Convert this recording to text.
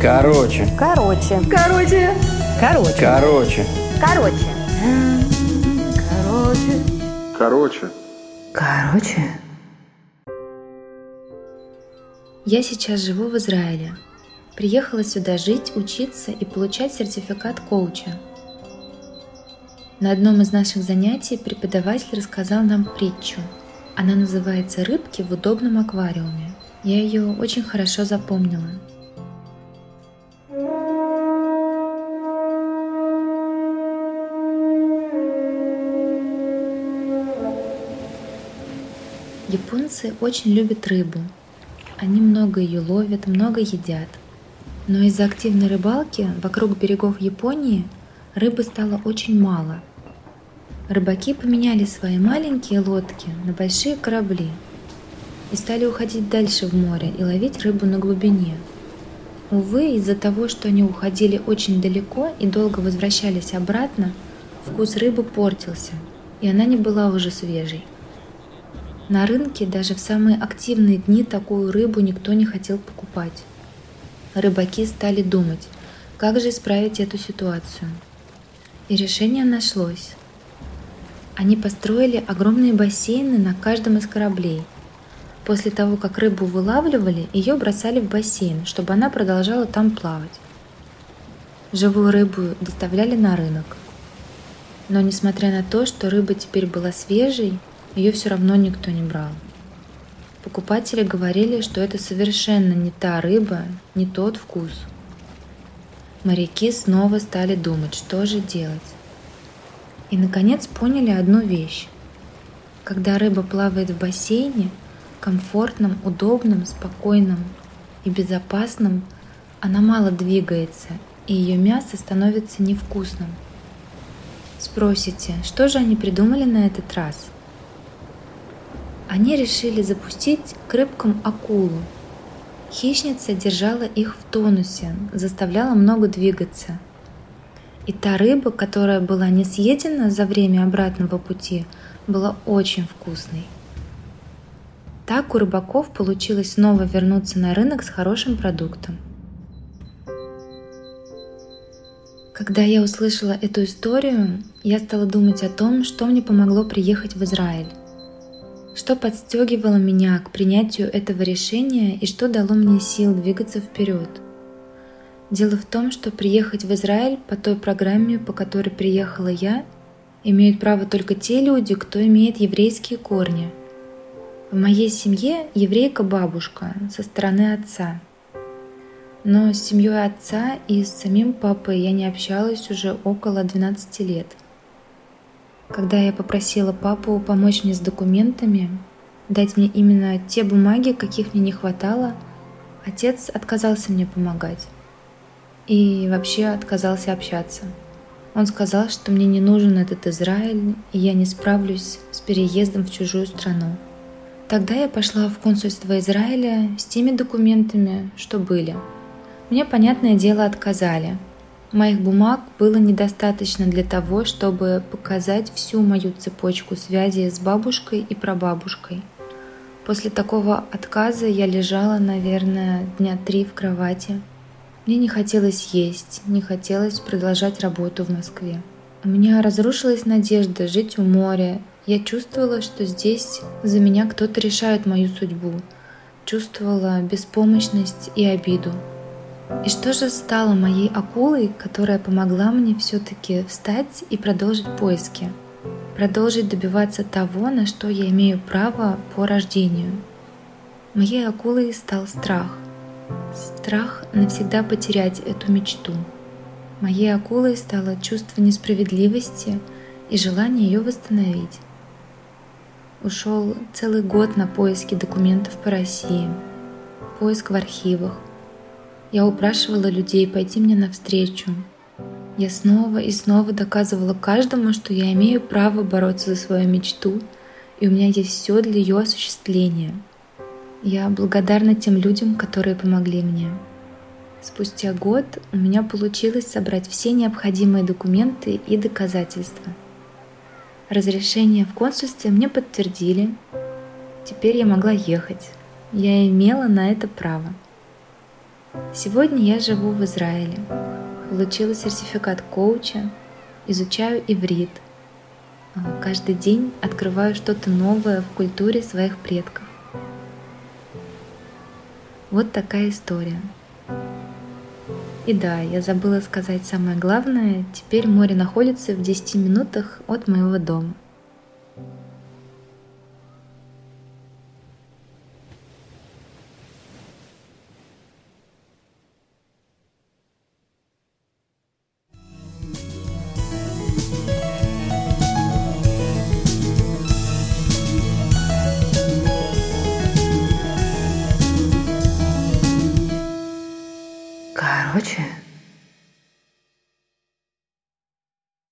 Короче. Короче. Короче. Короче. Короче. Короче. Короче. Короче. Короче. Я сейчас живу в Израиле. Приехала сюда жить, учиться и получать сертификат коуча. На одном из наших занятий преподаватель рассказал нам притчу. Она называется «Рыбки в удобном аквариуме». Я ее очень хорошо запомнила. Японцы очень любят рыбу. Они много ее ловят, много едят. Но из-за активной рыбалки вокруг берегов Японии рыбы стало очень мало. Рыбаки поменяли свои маленькие лодки на большие корабли и стали уходить дальше в море и ловить рыбу на глубине. Увы, из-за того, что они уходили очень далеко и долго возвращались обратно, вкус рыбы портился, и она не была уже свежей. На рынке даже в самые активные дни такую рыбу никто не хотел покупать. Рыбаки стали думать, как же исправить эту ситуацию. И решение нашлось. Они построили огромные бассейны на каждом из кораблей. После того, как рыбу вылавливали, ее бросали в бассейн, чтобы она продолжала там плавать. Живую рыбу доставляли на рынок. Но несмотря на то, что рыба теперь была свежей, ее все равно никто не брал. Покупатели говорили, что это совершенно не та рыба, не тот вкус. Моряки снова стали думать, что же делать. И наконец поняли одну вещь. Когда рыба плавает в бассейне, комфортном, удобном, спокойном и безопасном, она мало двигается, и ее мясо становится невкусным. Спросите, что же они придумали на этот раз? Они решили запустить к рыбкам акулу. Хищница держала их в тонусе, заставляла много двигаться. И та рыба, которая была не съедена за время обратного пути, была очень вкусной. Так у рыбаков получилось снова вернуться на рынок с хорошим продуктом. Когда я услышала эту историю, я стала думать о том, что мне помогло приехать в Израиль. Что подстегивало меня к принятию этого решения и что дало мне сил двигаться вперед? Дело в том, что приехать в Израиль по той программе, по которой приехала я, имеют право только те люди, кто имеет еврейские корни. В моей семье еврейка бабушка со стороны отца. Но с семьей отца и с самим папой я не общалась уже около 12 лет – когда я попросила папу помочь мне с документами, дать мне именно те бумаги, каких мне не хватало, отец отказался мне помогать. И вообще отказался общаться. Он сказал, что мне не нужен этот Израиль, и я не справлюсь с переездом в чужую страну. Тогда я пошла в консульство Израиля с теми документами, что были. Мне, понятное дело, отказали – Моих бумаг было недостаточно для того, чтобы показать всю мою цепочку связи с бабушкой и прабабушкой. После такого отказа я лежала, наверное, дня три в кровати. Мне не хотелось есть, не хотелось продолжать работу в Москве. У меня разрушилась надежда жить у моря. Я чувствовала, что здесь за меня кто-то решает мою судьбу. Чувствовала беспомощность и обиду. И что же стало моей акулой, которая помогла мне все-таки встать и продолжить поиски? Продолжить добиваться того, на что я имею право по рождению. Моей акулой стал страх. Страх навсегда потерять эту мечту. Моей акулой стало чувство несправедливости и желание ее восстановить. Ушел целый год на поиски документов по России, поиск в архивах, я упрашивала людей пойти мне навстречу. Я снова и снова доказывала каждому, что я имею право бороться за свою мечту, и у меня есть все для ее осуществления. Я благодарна тем людям, которые помогли мне. Спустя год у меня получилось собрать все необходимые документы и доказательства. Разрешение в консульстве мне подтвердили. Теперь я могла ехать. Я имела на это право. Сегодня я живу в Израиле. Получила сертификат коуча, изучаю иврит. А, каждый день открываю что-то новое в культуре своих предков. Вот такая история. И да, я забыла сказать самое главное. Теперь море находится в 10 минутах от моего дома. 我去